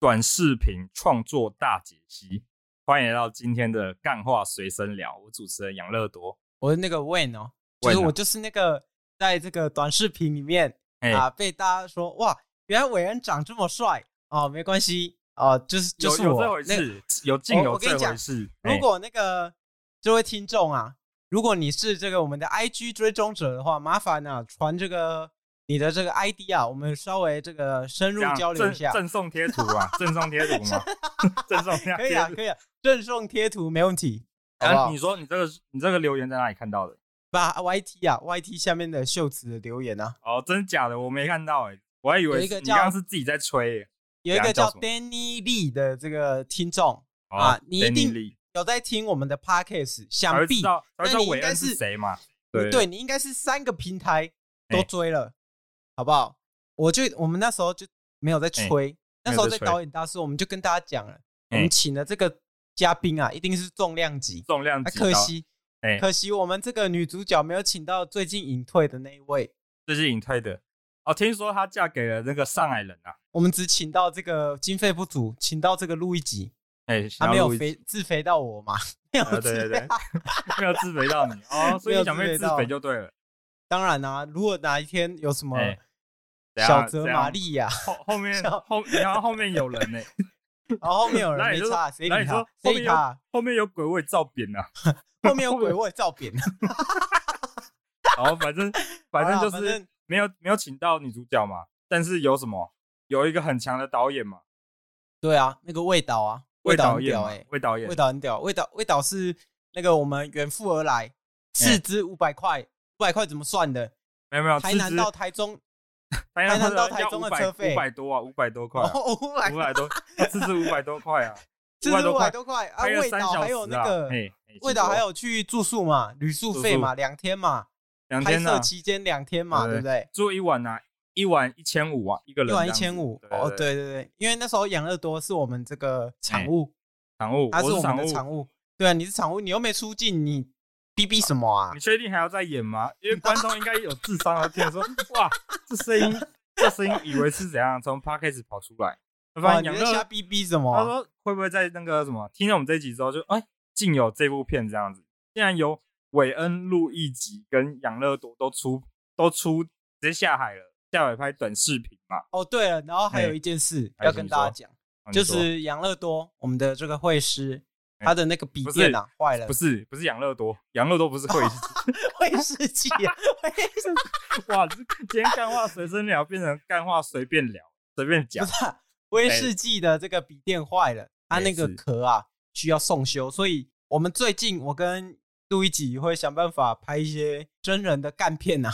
短视频创作大解析，欢迎来到今天的干话随身聊。我主持人杨乐多，我是那个 Wayne 哦，就是我就是那个在这个短视频里面啊被大家说哇，原来伟恩长这么帅哦，没关系哦，就是就是我有这回事，有劲有这回事。如果那个这位听众啊，如果你是这个我们的 IG 追踪者的话，麻烦呢传这个。你的这个 ID 啊，我们稍微这个深入交流一下。赠送贴图啊，赠送贴图吗？赠送贴图可以啊，可以啊，赠送贴图没问题。啊，你说你这个你这个留言在哪里看到的？把 YT 啊，YT 下面的秀子的留言啊。哦，真假的？我没看到哎，我还以为你刚刚是自己在吹。有一个叫 Danny Lee 的这个听众啊，你一定有在听我们的 Podcast，想必那你应该是谁嘛？对对，你应该是三个平台都追了。好不好？我就我们那时候就没有在吹，那时候在导演大师，我们就跟大家讲了，我们请的这个嘉宾啊，一定是重量级，重量级。可惜，可惜我们这个女主角没有请到最近隐退的那一位。最近隐退的哦，听说她嫁给了那个上海人啊。我们只请到这个经费不足，请到这个录一集，哎，他没有肥自肥到我嘛？没有，对对对，没有自肥到你哦，所以你想被自肥就对了。当然啦，如果哪一天有什么。小泽玛利亚 后后面 后然后后面有人呢，然后后面有人没差，谁理他？谁理他？后面有鬼味照扁啊，后面有鬼味照扁了。然后反正反正就是没有没有请到女主角嘛，但是有什么有一个很强的导演嘛？对啊，那个魏导啊，魏导很屌哎，魏导演，魏导很屌，魏导魏导是那个我们远赴而来，斥资五百块，五百块怎么算的？没有没有，台南到台中。台南到台中的车费五百多啊，五百多块，五百多，这是五百多块啊，这是五百多块啊。味道还有那个，味道还有去住宿嘛，旅宿费嘛，两天嘛，两天拍摄期间两天嘛，对不对？住一晚啊，一晚一千五啊，一个人一晚一千五。哦，对对对，因为那时候养乐多是我们这个产物，产物，它是我们的产物。对啊，你是场务，你又没出镜，你。逼逼什么啊？你确定还要再演吗？因为 观众应该有智商啊，听说 哇，这声音，这声音以为是怎样从 Podcast 跑出来？发现你在瞎逼逼什么？他说会不会在那个什么听了我们这一集之后就哎，竟有这部片这样子？竟然有韦恩录一集跟养乐多都出都出直接下海了，下海拍短视频嘛？哦，对了，然后还有一件事要跟大家讲，就是养乐多我们的这个会师。他的那个笔电啊坏了，不是不是养乐多，养乐多不是会威士忌啊，哇，这今天干话随身聊变成干话随便聊，随便讲。不是威士忌的这个笔电坏了，它那个壳啊需要送修，所以我们最近我跟杜一吉会想办法拍一些真人的干片呐，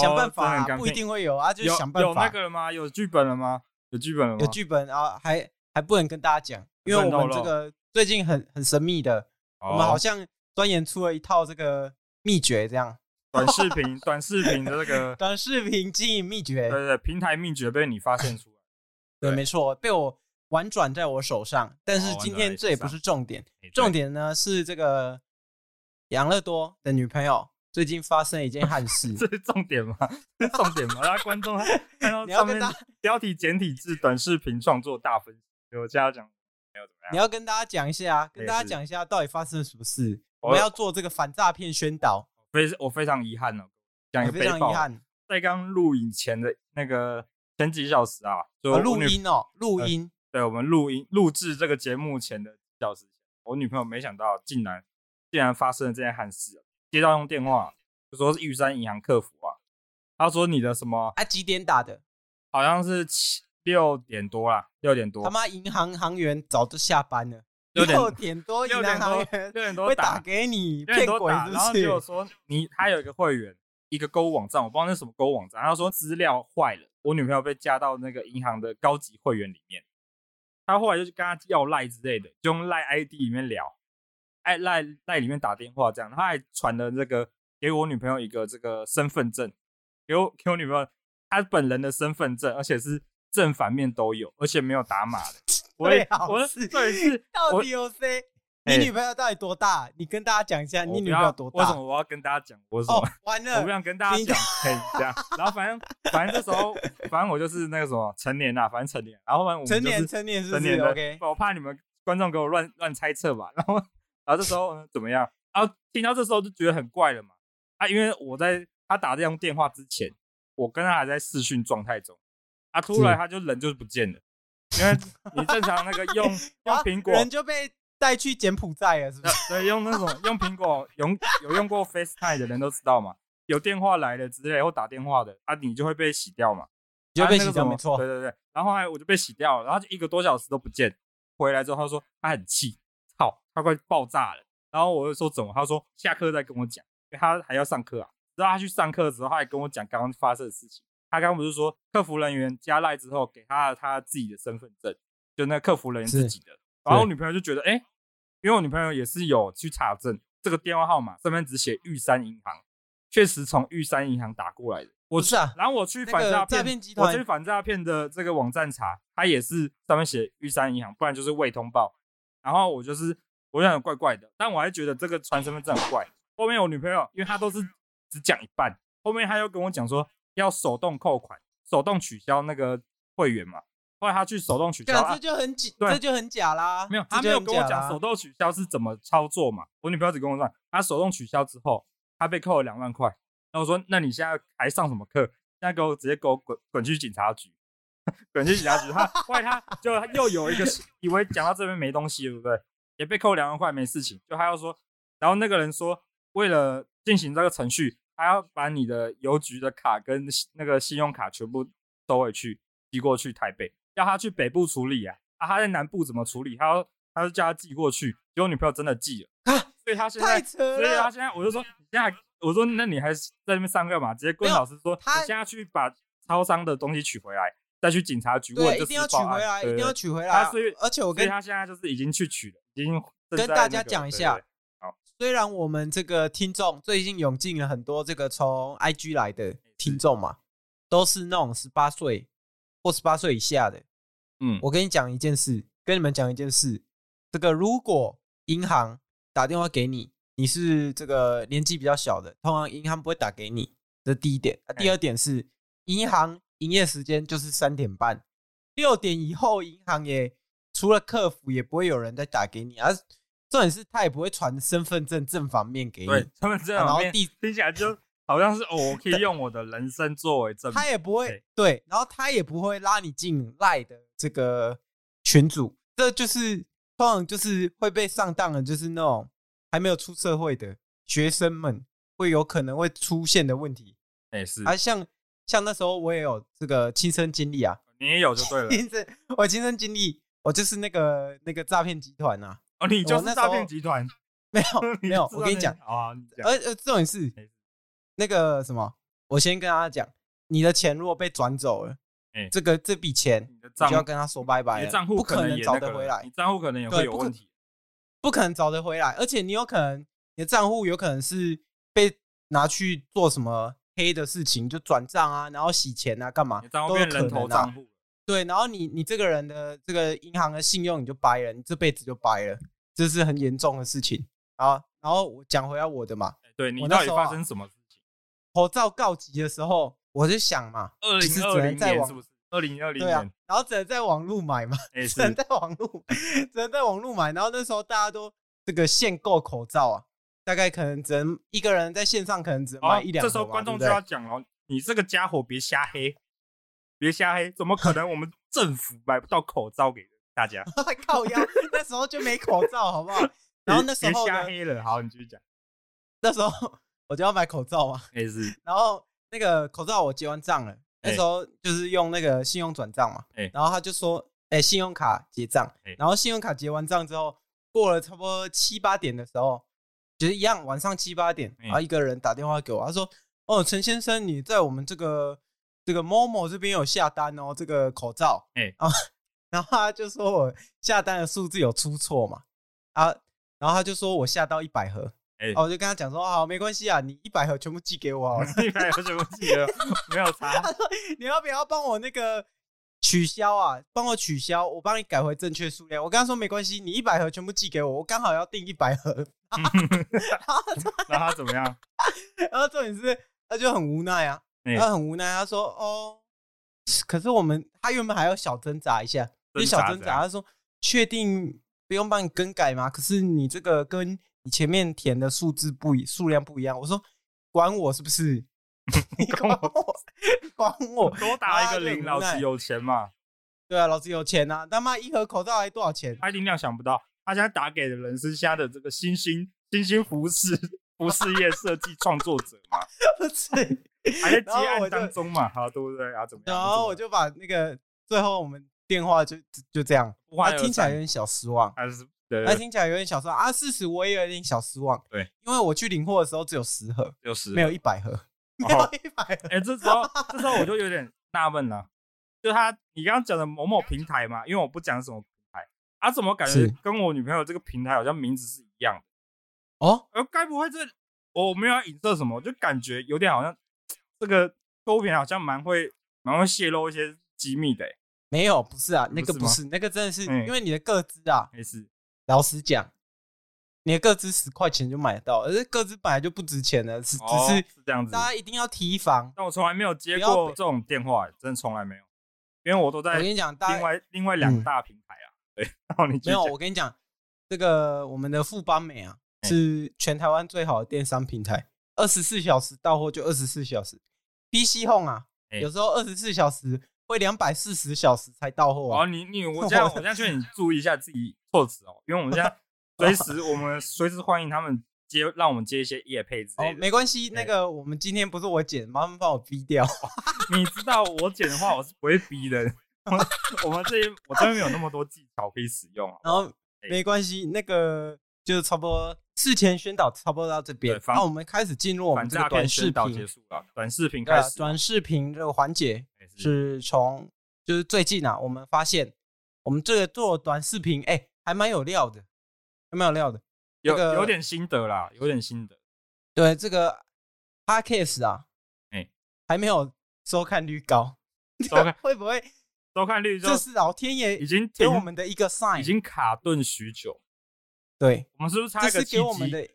想办法不一定会有啊，就想办法。有那个了吗？有剧本了吗？有剧本了吗？有剧本啊，还还不能跟大家讲，因为我们这个。最近很很神秘的，我们好像钻研出了一套这个秘诀，这样 短视频短视频的这个短视频经营秘诀，对对，平台秘诀被你发现出来，对，没错，被我婉转在我手上。但是今天这也不是重点，重点呢是这个养乐多的女朋友最近发生一件憾事，这是重点吗？这是重点吗？让观众看到上面标题简体字短视频创作大分析，我加讲。你要跟大家讲一下，跟大家讲一下到底发生了什么事。我们要做这个反诈骗宣导。非我非常遗憾哦，讲一个非常遗憾，在刚录影前的那个前几小时啊，就录音哦，录音。对，我们录音录制这个节目前的几小时，我女朋友没想到竟然竟然发生了这件憾事。接到用电话，就说是玉山银行客服啊，他说你的什么？啊，几点打的？好像是七。六点多啦，六点多。他妈，银行行员早就下班了。六点多，银行行员六点多会打给你骗鬼，然后就说你他有一个会员，一个购物网站，我不知道那是什么购物网站。他说资料坏了，我女朋友被加到那个银行的高级会员里面。他后来就去跟他要赖之类的，就用赖 ID 里面聊，哎赖赖里面打电话这样。他还传了这个给我女朋友一个这个身份证，给我给我女朋友她本人的身份证，而且是。正反面都有，而且没有打码的。我也，我是对是，到底有谁？你女朋友到底多大？你跟大家讲一下，你女朋友多大？为什么我要跟大家讲？我说、哦、完 了，我不想跟大家讲，可以这样。然后反正反正这时候，反正我就是那个什么成年啦，反正成年。然后反正我们、就是、成年成年是成年的。OK，我怕你们观众给我乱乱猜测吧。然后然后这时候怎么样？然后听到这时候就觉得很怪了嘛。啊，因为我在他打这通电话之前，我跟他还在视讯状态中。啊，突然他就人就不见了，因为你正常那个用 用苹果、啊、人就被。带去柬埔寨了，是不是？对，用那种用苹果用有用过 FaceTime 的人都知道嘛，有电话来了之类或打电话的，啊，你就会被洗掉嘛，就被洗掉，没错。对对对，然后后来我就被洗掉了，然后就一个多小时都不见，回来之后他说他很气，操，他快爆炸了。然后我就说怎么？他说下课再跟我讲，因为他还要上课啊。然后他去上课的时候，他还跟我讲刚刚发生的事情。他刚刚不是说客服人员加赖之后给他他自己的身份证，就那客服人员自己的，然后我女朋友就觉得哎。欸因为我女朋友也是有去查证这个电话号码，上面只写玉山银行，确实从玉山银行打过来的。我是啊，然后我去反诈骗，我去反诈骗的这个网站查，它也是上面写玉山银行，不然就是未通报。然后我就是我想怪怪的，但我还觉得这个传身份证很怪。后面我女朋友，因为她都是只讲一半，后面她又跟我讲说要手动扣款，手动取消那个会员嘛。后来他去手动取消，这就很假，这就很假啦。没有，他没有跟我讲手动取消是怎么操作嘛。我女朋友只跟我说，他手动取消之后，他被扣了两万块。然后我说，那你现在还上什么课？现在给我直接给我滚滚去警察局，滚去警察局。他后来他就又有一个以为讲到这边没东西，对不对？也被扣两万块没事情，就还要说，然后那个人说，为了进行这个程序，他要把你的邮局的卡跟那个信用卡全部收回去，寄过去台北。要他去北部处理啊，啊，他在南部怎么处理？他要，他就叫他寄过去，结果女朋友真的寄了啊，所以他现在，所以他现在，我就说，你现在，我说，那你还在那边上课嘛？直接跟老师说，他现在去把超商的东西取回来，再去警察局问，一定要取回来，一定要取回来。所以，而且我跟他现在就是已经去取了，已经、跟大家讲一下。好，虽然我们这个听众最近涌进了很多这个从 IG 来的听众嘛，都是那种十八岁或十八岁以下的。嗯，我跟你讲一件事，跟你们讲一件事。这个如果银行打电话给你，你是这个年纪比较小的，通常银行不会打给你。这第一点。第二点是，银行营业时间就是三点半，六点以后银行也除了客服也不会有人再打给你。而重点是，他也不会传身份证正反面给你。对，身份证。然后第听起来就。好像是哦，我可以用我的人生作为证明。他也不会对，然后他也不会拉你进赖的这个群组，这就是通常就是会被上当的，就是那种还没有出社会的学生们会有可能会出现的问题。哎，是啊，像像那时候我也有这个亲身经历啊，你也有就对了。亲身，我亲身经历，我就是那个那个诈骗集团呐。哦，你就是诈骗集团？没有 没有，我跟你讲啊，而呃，这种事。那个什么，我先跟大家讲，你的钱如果被转走了，哎，这个这笔钱你就要跟他说拜拜了，账户不可能找得回来，你账户可能也会有问题，不可能找得回来，而且你有可能你的账户有可能是被拿去做什么黑的事情，就转账啊，然后洗钱啊，干嘛都有可能啊。对，然后你你这个人的这个银行的信用你就掰了，你这辈子就掰了，这是很严重的事情啊。然后我讲回来我的嘛，对，你到底发生什么事情？口罩告急的时候，我就想嘛，二零二零年是不是？二零二零年，然后只能在网络买嘛，只能在网络，只能在网络买。然后那时候大家都这个限购口罩啊，大概可能只能一个人在线上可能只能买一两个。这时候观众就要讲哦，你这个家伙别瞎黑，别瞎黑，怎么可能？我们政府买不到口罩给大家？靠腰，那时候就没口罩，好不好？然后那时候瞎黑了，好，你继续讲。那时候。我就要买口罩嘛，没事。然后那个口罩我结完账了，那时候就是用那个信用转账嘛，然后他就说，哎，信用卡结账，然后信用卡结完账之后，过了差不多七八点的时候，就是一样，晚上七八点，然后一个人打电话给我，他说，哦，陈先生，你在我们这个这个某某这边有下单哦，这个口罩，哎，啊，然后他就说我下单的数字有出错嘛，啊，然后他就说我下到一百盒。哦，我就跟他讲说，好，没关系啊，你一百盒全部寄给我，一百盒全部寄给我，没有差。他说，你要不要帮我那个取消啊，帮我取消，我帮你改回正确数量。我跟他说没关系，你一百盒全部寄给我，我刚好要订一百盒。那他怎么样？然后重点是他就很无奈啊，欸、他很无奈，他说哦，可是我们他原本还要小挣扎一下，就小挣扎，他说确定不用帮你更改吗？可是你这个跟你前面填的数字不一，数量不一样。我说管我是不是？你管我，管我，多打一个零，老子有钱嘛？对啊，老子有钱啊！他妈一盒口罩还多少钱？他一定料想不到，他现在打给的人是现在的这个新兴新兴服饰服饰业设计创作者嘛？不是，还在接案当中嘛？好，对不对啊？怎么样？然后我就把那个最后我们电话就就这样，他听起来有点小失望，还是对，他听起来有点小失望。啊！事实我也有点小失望，对，因为我去领货的时候只有十盒，有十，没有一百盒。没有一百盒。哎，这时候这时候我就有点纳闷了，就他你刚刚讲的某某平台嘛，因为我不讲什么平台，啊，怎么感觉跟我女朋友这个平台好像名字是一样的？哦，呃，该不会这我没有要影射什么，就感觉有点好像这个购物平台好像蛮会蛮会泄露一些机密的。没有，不是啊，那个不是，那个真的是因为你的个资啊，没事，老实讲。你的个资十块钱就买得到，而且个资本来就不值钱的，是只是是这样子。大家一定要提防。但我从来没有接过这种电话，真的从来没有，因为我都在。我跟你讲，另外另外两大平台啊，对。然后你没有，我跟你讲，这个我们的富邦美啊，是全台湾最好的电商平台，二十四小时到货就二十四小时。PC Home 啊，有时候二十四小时会两百四十小时才到货。哦，你你我这样我这样劝你注意一下自己措辞哦，因为我们现在。随时，我们随时欢迎他们接，让我们接一些夜配之类的。哦，没关系，那个我们今天不是我剪，麻烦帮我逼掉。你知道我剪的话，我是不会逼的。我们这边我这边没有那么多技巧可以使用。然后没关系，那个就差不多事前宣导差不多到这边。那我们开始进入我们这个短视频结束了。短视频开始，短视频这个环节是从就是最近啊，我们发现我们这个做短视频，哎，还蛮有料的。有没有料的？有有点心得啦，有点心得。对这个 Podcast 啊，哎，还没有收看率高，收看 会不会收看率？这是老天爷已经给我们的一个 sign，已经卡顿许久。对，我们是不是差一个契机？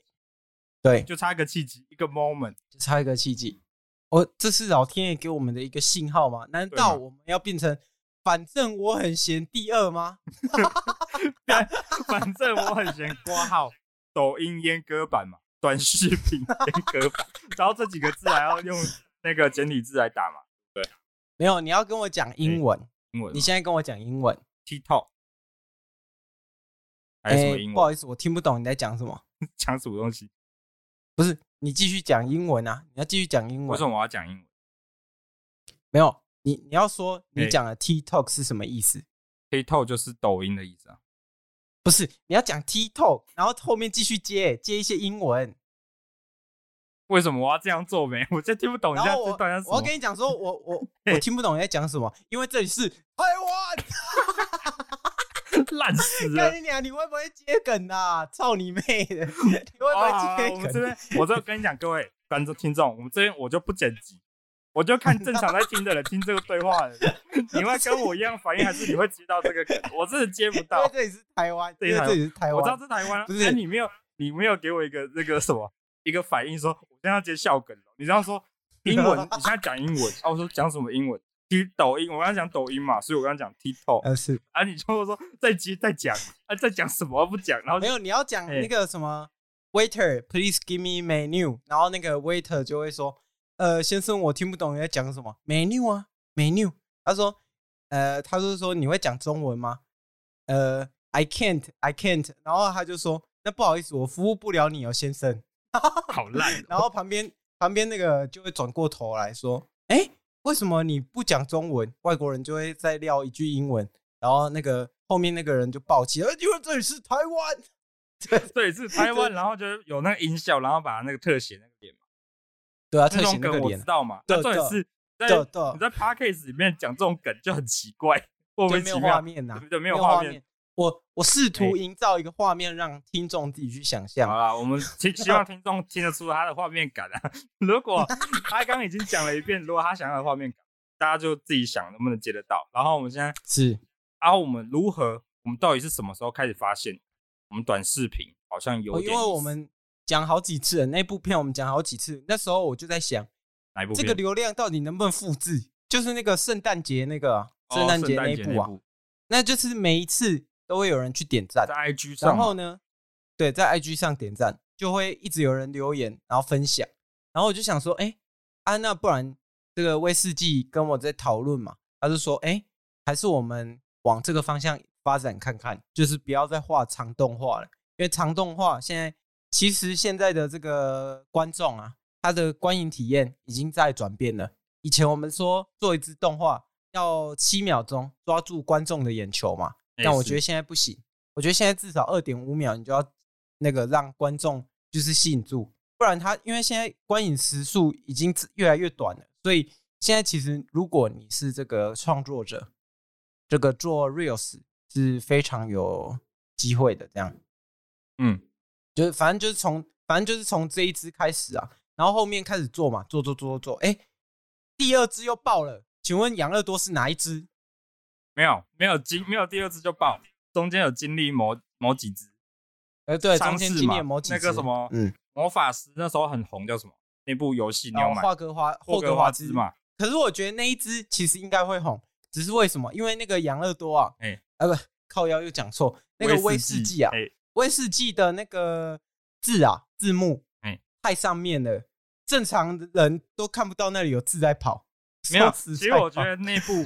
对，就差一个契机，一个 moment，就差一个契机。哦，这是老天爷给我们的一个信号吗？难道我们要变成？反正我很闲，第二吗？反正我很闲，挂号抖音阉割版嘛，短视频阉割版，然后这几个字还要用那个简体字来打嘛？对，没有，你要跟我讲英文，英文，你现在跟我讲英文，TikTok，还有什么英文？不好意思，我听不懂你在讲什么，讲什么东西？不是，你继续讲英文啊！你要继续讲英文，为什么我要讲英文？没有。你你要说你讲的 TikTok 是什么意思？TikTok 就是抖音的意思啊？不是，你要讲 TikTok，然后后面继续接接一些英文。为什么我要这样做没？我真听不懂你在这段我要跟你讲说，我我我 听不懂你在讲什么，因为这里是台湾，烂死了！跟你讲，你会不会接梗啊？操你妹的！你会不会接梗？我们这边，我这跟你讲，各位观众听众，我们这边我就不剪辑。我就看正常在听的人听这个对话的人，你会跟我一样反应，还是你会接到这个梗？我真的接不到。因为这里是台湾，因为这里是台湾，我知道是台湾。不是你没有，你没有给我一个那个什么一个反应，说我现在要接笑梗了。你这样说英文，你现在讲英文 啊？我说讲什么英文？听抖音，我刚刚讲抖音嘛，所以我刚刚讲 TikTok。呃是啊，你就说再接再讲啊，再讲什么不讲？然后没有，你要讲那个什么 Waiter please give me menu，然后那个 Waiter 就会说。呃，先生，我听不懂你在讲什么。menu 啊，menu。他说，呃，他就是说你会讲中文吗？呃，I can't，I can't。然后他就说，那不好意思，我服务不了你哦，先生。好烂。然后旁边旁边那个就会转过头来说，哎，为什么你不讲中文？外国人就会再撂一句英文。然后那个后面那个人就爆起，呃，因为这里是台湾，对，这里是台湾。然后就有那个音效，然后把那个特写那个点。对啊，特写那个我知道嘛。对对是，在你在 Podcast 里面讲这种梗就很奇怪，莫名其妙。没有画面呐，对，没有画面。我我试图营造一个画面，让听众自己去想象。好啦，我们希希望听众听得出他的画面感啊。如果 他刚刚已经讲了一遍，如果他想要的画面感，大家就自己想能不能接得到。然后我们现在是，然后我们如何？我们到底是什么时候开始发现我们短视频好像有点？因为我们讲好几次了那部片，我们讲好几次。那时候我就在想，哪一部？这个流量到底能不能复制？就是那个圣诞节那个圣诞节那一部啊，那就是每一次都会有人去点赞，在 IG 上，然后呢，对，在 IG 上点赞，就会一直有人留言，然后分享。然后我就想说，哎，啊，那不然这个威士忌跟我在讨论嘛？他就说，哎，还是我们往这个方向。发展看看，就是不要再画长动画了，因为长动画现在其实现在的这个观众啊，他的观影体验已经在转变了。以前我们说做一支动画要七秒钟抓住观众的眼球嘛，但我觉得现在不行，我觉得现在至少二点五秒你就要那个让观众就是吸引住，不然他因为现在观影时速已经越来越短了，所以现在其实如果你是这个创作者，这个做 reels。是非常有机会的，这样，嗯，就是反正就是从反正就是从这一支开始啊，然后后面开始做嘛，做做做做做，哎，第二支又爆了，请问养乐多是哪一支？没有，没有经没有第二只就爆，中间有经历某某几只，哎，对，中间经历某几支，那个什么，嗯，魔法师那时候很红，叫什么？那部游戏你要买？霍格华霍格华兹嘛。可是我觉得那一只其实应该会红，只是为什么？因为那个养乐多啊，哎。啊不，靠腰又讲错，那个威士忌啊，威士忌的那个字啊，字幕，哎，太上面了，正常人都看不到那里有字在跑。没有，其实我觉得那部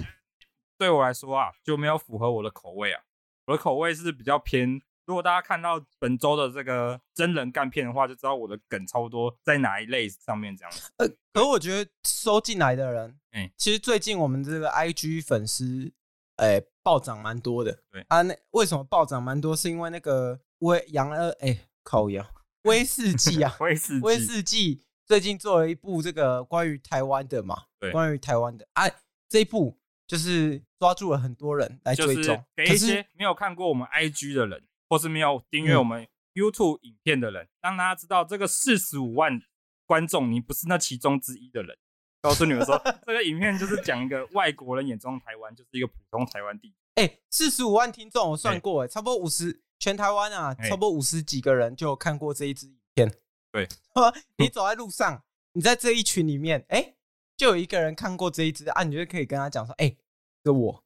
对我来说啊，就没有符合我的口味啊。我的口味是比较偏，如果大家看到本周的这个真人干片的话，就知道我的梗差不多在哪一类上面这样子。呃，可我觉得收进来的人，哎，其实最近我们这个 IG 粉丝。哎、欸，暴涨蛮多的。对啊，那为什么暴涨蛮多？是因为那个威杨呃，哎、欸，靠腰威士忌啊，威士忌威士忌最近做了一部这个关于台湾的嘛，对，关于台湾的。哎、啊，这一部就是抓住了很多人来追踪，给一些没有看过我们 IG 的人，或是没有订阅我们 YouTube 影片的人，让大家知道这个四十五万观众，你不是那其中之一的人。告诉你们说，这个影片就是讲一个外国人眼中台湾，就是一个普通台湾地区。哎，四十五万听众，我算过，哎，差不多五十，全台湾啊，差不多五十几个人就有看过这一支影片。对，你走在路上，你在这一群里面，哎，就有一个人看过这一支啊，你就可以跟他讲说，哎，这我，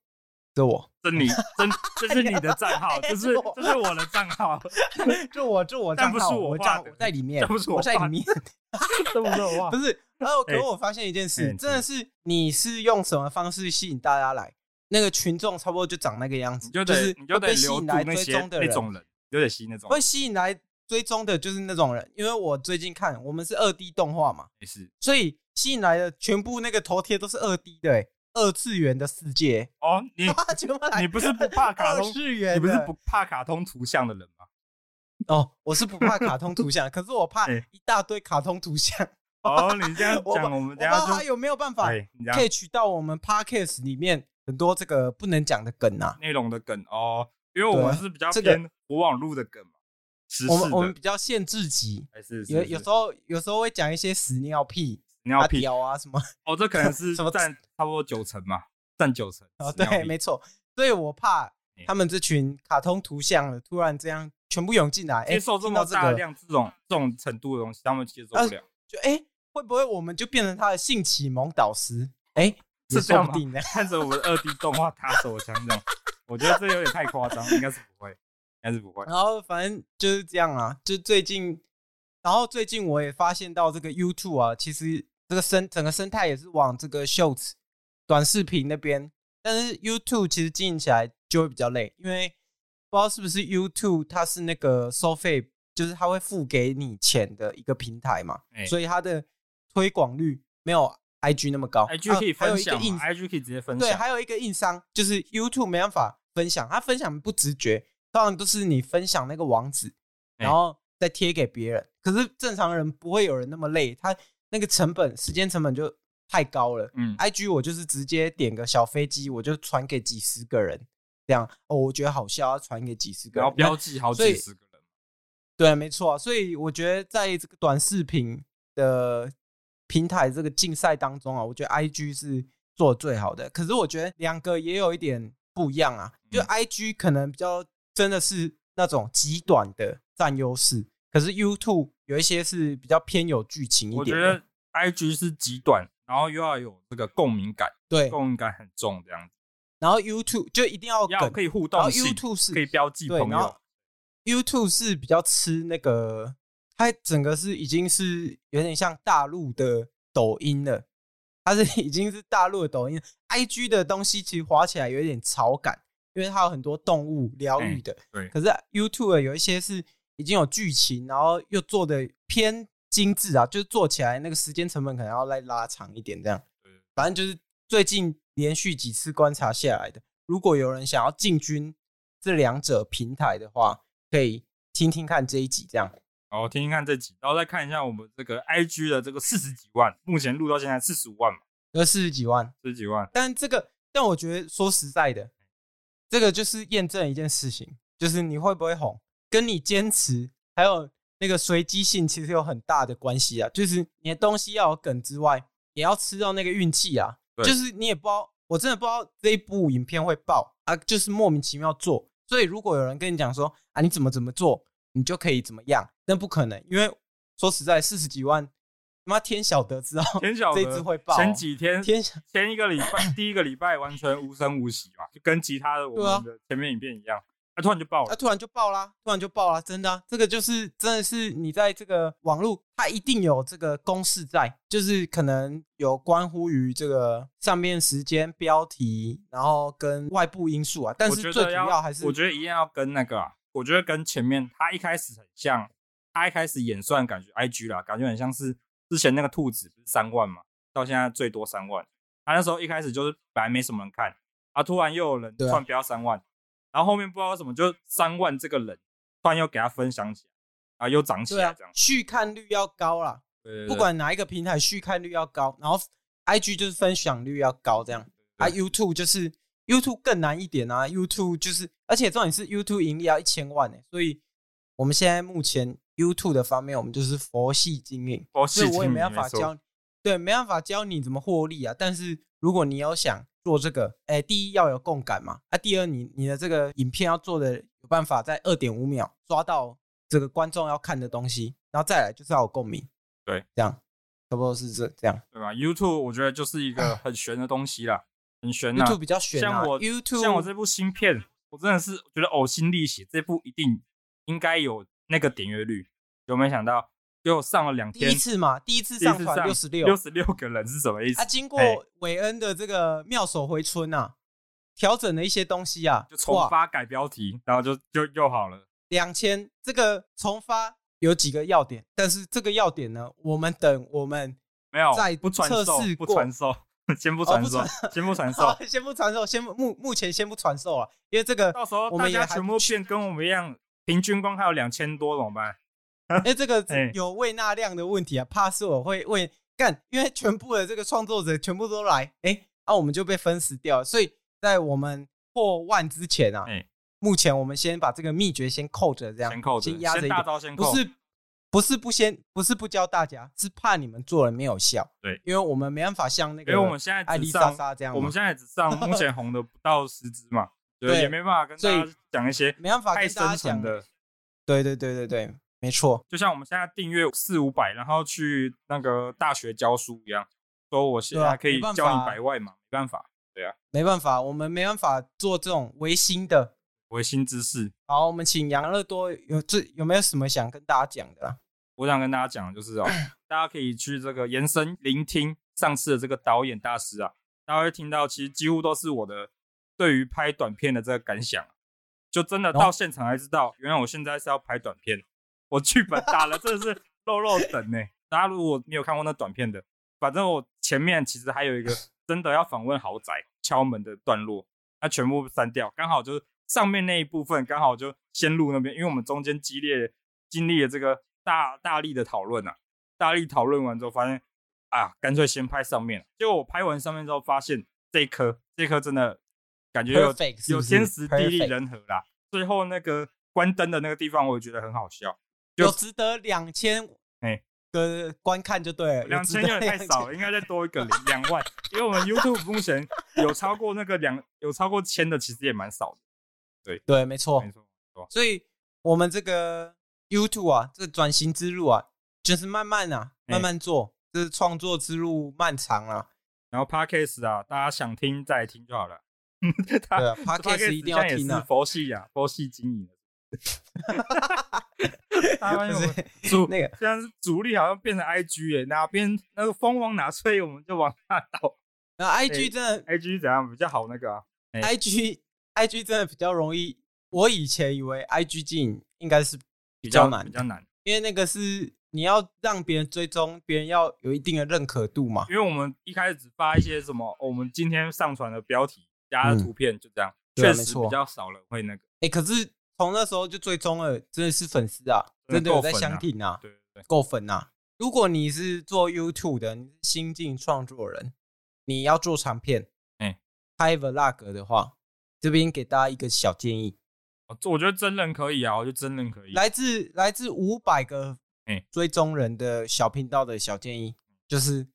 这我，这你，这这是你的 账号，这是这是我的账号，这我这我账号，不是我账，我在里面，不是我在里面，这不是我画，不是。然后，可我发现一件事，真的是你是用什么方式吸引大家来？那个群众差不多就长那个样子，就是你就得吸引来追踪的那种人，有点吸那种会吸引来追踪的，就是那种人。因为我最近看，我们是二 D 动画嘛，也是，所以吸引来的全部那个头贴都是二 D 的，二次元的世界。哦，你 你不是不怕卡通？你不是不怕卡通图像的人吗？哦，我是不怕卡通图像，可是我怕一大堆卡通图像。哦，你这样 讲，我们等下就他有没有办法可以取到我们 podcast 里面很多这个不能讲的梗啊？内容的梗哦，因为我们是比较偏活网路的梗嘛。我们我们比较限制级，有有时候有时候会讲一些屎尿屁、尿屁啊什么。哦，这可能 是什么占差不多九成嘛，占九成。哦，对，没错。所以我怕他们这群卡通图像的突然这样全部涌进来，接受这么大量这种这种程度的东西，他们接受不了。就哎。会不会我们就变成他的性启蒙导师？哎，是这样吗？看着我们的二 D 动画打手枪这样，我觉得这有点太夸张，应该是不会，应该是不会。然后反正就是这样啊，就最近，然后最近我也发现到这个 YouTube 啊，其实这个生整个生态也是往这个 Shorts 短视频那边，但是 YouTube 其实经营起来就会比较累，因为不知道是不是 YouTube 它是那个收费，就是它会付给你钱的一个平台嘛，欸、所以它的。推广率没有 IG 那么高，IG 可以分享，IG 可以直接分享。对，还有一个硬伤就是 YouTube 没办法分享，它分享不直觉，通常都是你分享那个网址，然后再贴给别人。可是正常人不会有人那么累，他那个成本、时间成本就太高了。嗯，IG 我就是直接点个小飞机，我就传给几十个人，这样哦，我觉得好笑，要传给几十个人，然后标记好几十个人。对，没错，所以我觉得在这个短视频的。平台这个竞赛当中啊，我觉得 IG 是做最好的。可是我觉得两个也有一点不一样啊，就 IG 可能比较真的是那种极短的占优势，可是 YouTube 有一些是比较偏有剧情一点。我觉得 IG 是极短，然后又要有这个共鸣感，对，共鸣感很重这样子。然后 YouTube 就一定要要可以互动性，YouTube 是可以标记朋友。YouTube 是比较吃那个，它整个是已经是有点像大陆的抖音了，它是已经是大陆的抖音。IG 的东西其实滑起来有一点草感，因为它有很多动物疗愈的。对。可是 YouTube 有一些是已经有剧情，然后又做的偏精致啊，就是做起来那个时间成本可能要再拉长一点这样。反正就是最近连续几次观察下来的，如果有人想要进军这两者平台的话。可以听听看这一集，这样。好，听听看这集，然后再看一下我们这个 IG 的这个四十几万，目前录到现在四十五万嘛，有四十几万，四十几万。但这个，但我觉得说实在的，这个就是验证一件事情，就是你会不会红，跟你坚持还有那个随机性其实有很大的关系啊。就是你的东西要有梗之外，也要吃到那个运气啊。就是你也不知道，我真的不知道这一部影片会爆啊，就是莫名其妙做。所以，如果有人跟你讲说啊，你怎么怎么做，你就可以怎么样，那不可能，因为说实在，四十几万，妈天晓得知道，天晓得这支会爆。前几天，天前一个礼拜，第一个礼拜完全无声无息嘛，就跟其他的我们的前面影片一样。他、啊、突然就爆了，他、啊、突然就爆啦，突然就爆啦，真的、啊，这个就是真的是你在这个网络，它一定有这个公式在，就是可能有关乎于这个上面时间、标题，然后跟外部因素啊。但是最主要还是，我觉得一定要跟那个啊，我觉得跟前面他一开始很像，他一开始演算感觉 IG 啦，感觉很像是之前那个兔子不是三万嘛，到现在最多三万。他那时候一开始就是本来没什么人看，啊，突然又有人突然飙三万。然后后面不知道为什么，就三万这个人突然又给他分享起来，啊，又涨起来，这样续看率要高啦。不管哪一个平台续看率要高，然后 IG 就是分享率要高，这样啊，YouTube 就是 YouTube 更难一点啊，YouTube 就是，而且重点是 YouTube 盈利要一千万呢，所以我们现在目前 YouTube 的方面，我们就是佛系经营，佛系经营，我也没办法教，对，没办法教你怎么获利啊，但是如果你要想。做这个，哎，第一要有共感嘛，啊，第二你你的这个影片要做的有办法在二点五秒抓到这个观众要看的东西，然后再来就是要有共鸣，对，这样差不多是这这样，对吧？YouTube 我觉得就是一个很玄的东西啦，很玄，YouTube 比较玄啊。像我 YouTube，像我这部新片，我真的是觉得呕心沥血，这部一定应该有那个点阅率，有没有想到？就上了两天，第一次嘛，第一次上传六十六，六十六个人是什么意思？啊，经过韦恩的这个妙手回春啊，调整了一些东西啊，就重发改标题，然后就就又好了。两千这个重发有几个要点，但是这个要点呢，我们等我们没有再不传授，不传授，先不传授，先不传授，先不传授，先目目前先不传授啊，因为这个到时候大家全部变跟我们一样，平均光还有两千多怎么办？哎、欸，这个有胃纳量的问题啊，怕是我会胃干，因为全部的这个创作者全部都来，哎、欸，啊，我们就被分食掉了。所以在我们破万之前啊，欸、目前我们先把这个秘诀先扣着，这样先扣着，先压着一点，先不是不是不先，不是不教大家，是怕你们做了没有效。对，因为我们没办法像那个，因为我们现在艾丽莎莎这样，我们现在只上 目前红的不到十支嘛，对，也没办法跟大家讲一些没办法跟大家讲的，对对对对对。没错，就像我们现在订阅四五百，然后去那个大学教书一样，说我现在可以教你百万嘛？没办法，对啊，没办法，我们没办法做这种微新的微新之事。好，我们请杨乐多有这有没有什么想跟大家讲的啊？我想跟大家讲的就是哦，大家可以去这个延伸聆听上次的这个导演大师啊，大家会听到其实几乎都是我的对于拍短片的这个感想，就真的到现场才知道，原来我现在是要拍短片。我剧本打了，真的是肉肉等呢。大家如果没有看过那短片的，反正我前面其实还有一个 真的要访问豪宅敲门的段落，那全部删掉，刚好就是上面那一部分刚好就先录那边，因为我们中间激烈经历了这个大大力的讨论啊，大力讨论完之后发现啊，干脆先拍上面。结果我拍完上面之后发现这一颗这一颗真的感觉有有天时地利人和啦。最后那个关灯的那个地方，我也觉得很好笑。有值得两千，哎，个观看就对了。两千有点太少了，应该再多一个零两万，因为我们 YouTube 目前有超过那个两有超过千的，其实也蛮少的。对对，没错没错。所以我们这个 YouTube 啊，这个转型之路啊，就是慢慢啊，慢慢做，这是创作之路漫长啊。然后 Podcast 啊，大家想听再听就好了。对啊，Podcast 一定要听啊，佛系啊，佛系经营。那个，现在是主力好像变成 IG 哎，哪边那个风往哪吹，我们就往哪倒。那 IG 真的，IG 怎样比较好？那个啊 IG IG 真的比较容易。我以前以为 IG 经营应该是比较难，比较难，因为那个是你要让别人追踪，别人要有一定的认可度嘛。因为我们一开始只发一些什么，我们今天上传的标题加的图片，就这样，确实比较少人会那个。哎，可是。从那时候就追踪了，真的是粉丝啊，真的有在相挺啊，对对对，够粉啊！如果你是做 YouTube 的，你是新晋创作人，你要做长片，哎，拍 Vlog 的话，这边给大家一个小建议。我觉得真人可以啊，我觉得真人可以。来自来自五百个追踪人的小频道的小建议，就是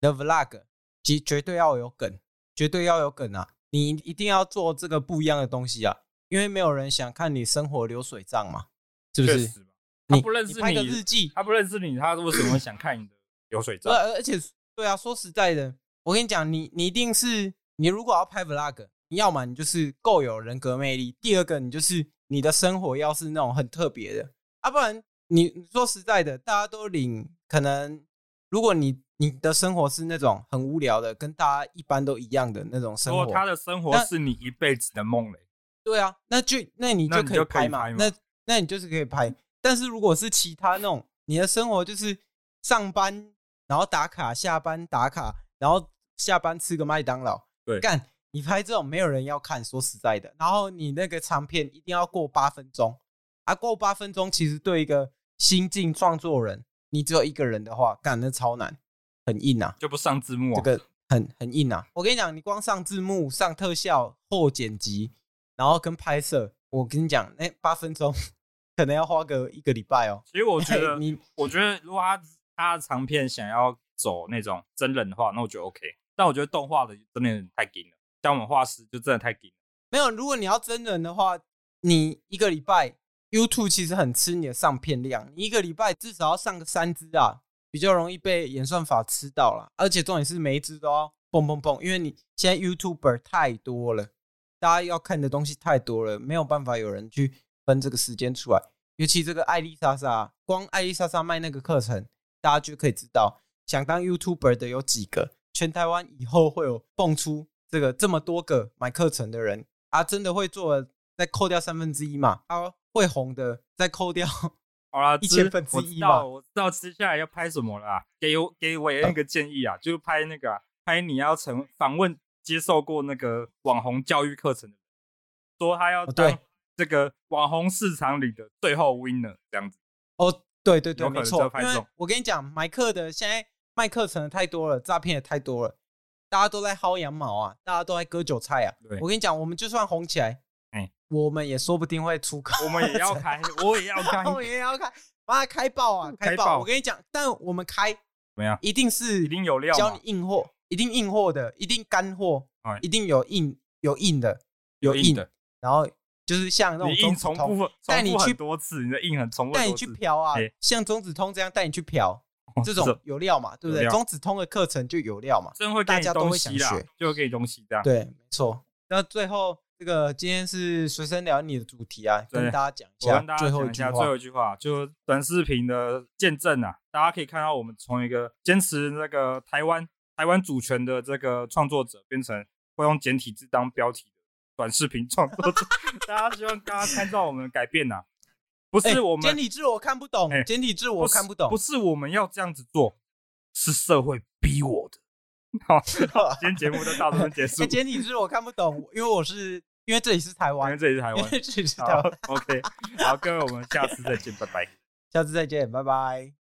The Vlog，绝绝对要有梗，绝对要有梗啊！你一定要做这个不一样的东西啊！因为没有人想看你生活流水账嘛，是不是？他不认识你，你拍个日记，他不认识你，他为什么想看你的流水账？而且，对啊，说实在的，我跟你讲，你你一定是你如果要拍 vlog，你要么你就是够有人格魅力，第二个你就是你的生活要是那种很特别的，啊，不然你说实在的，大家都领，可能如果你你的生活是那种很无聊的，跟大家一般都一样的那种生活，他的生活是你一辈子的梦嘞。对啊，那就那你就可以拍嘛，那那你就是可以拍。但是如果是其他那种，你的生活就是上班，然后打卡，下班打卡，然后下班吃个麦当劳，对，干你拍这种没有人要看，说实在的。然后你那个长片一定要过八分钟，啊，过八分钟其实对一个新进创作人，你只有一个人的话，干那超难，很硬啊，就不上字幕啊，这个很很硬啊。我跟你讲，你光上字幕、上特效、后剪辑。然后跟拍摄，我跟你讲，那八分钟可能要花个一个礼拜哦。其实我 觉得，你我觉得如果他他的长片想要走那种真人的话，那我觉得 OK。但我觉得动画的真的太紧了，像我们画师就真的太紧了。没有，如果你要真人的话，你一个礼拜 YouTube 其实很吃你的上片量，你一个礼拜至少要上个三支啊，比较容易被演算法吃到了。而且重点是每一支都要蹦蹦蹦，因为你现在 YouTuber 太多了。大家要看的东西太多了，没有办法有人去分这个时间出来。尤其这个艾丽莎莎，光艾丽莎莎卖那个课程，大家就可以知道，想当 YouTuber 的有几个。全台湾以后会有蹦出这个这么多个买课程的人啊，真的会做，再扣掉三分之一嘛？啊，会红的再扣掉，好啦，一千分之一嘛。我知道接下来要拍什么了啦，给我给我一个建议啊，就拍那个、啊、拍你要成访问。接受过那个网红教育课程的人，说他要当这个网红市场里的最后 winner 这样子。哦，对对对，没错。因为我跟你讲，买课的现在卖课程的太多了，诈骗也太多了，大家都在薅羊毛啊，大家都在割韭菜啊。我跟你讲，我们就算红起来，哎，我们也说不定会出课，我们也要开，我也要开，我也要开，把它开爆啊，开爆！我跟你讲，但我们开怎么样？一定是一定有料，教你硬货。一定硬货的，一定干货，一定有硬有硬的，有硬的。然后就是像那种中子通，带你去多次，你的硬很重复，带你去嫖啊，像中子通这样带你去嫖，这种有料嘛，对不对？中子通的课程就有料嘛，真会大家都会想学，就会给你东西这样。对，没错。那最后这个今天是随身聊你的主题啊，跟大家讲一下，最后一句话，最后一句话就短视频的见证啊，大家可以看到我们从一个坚持那个台湾。台湾主权的这个创作者变成会用简体字当标题的短视频创作者，大家希望大家参照我们的改变呐，不是我们简体字我看不懂，简体字我看不懂，不是我们要这样子做，是社会逼我的。好，今天节目就到这边结束。简体字我看不懂，因为我是因为这里是台湾，因为这里是台湾，这里是台湾。OK，好，各位，我们下次再见，拜拜。下次再见，拜拜。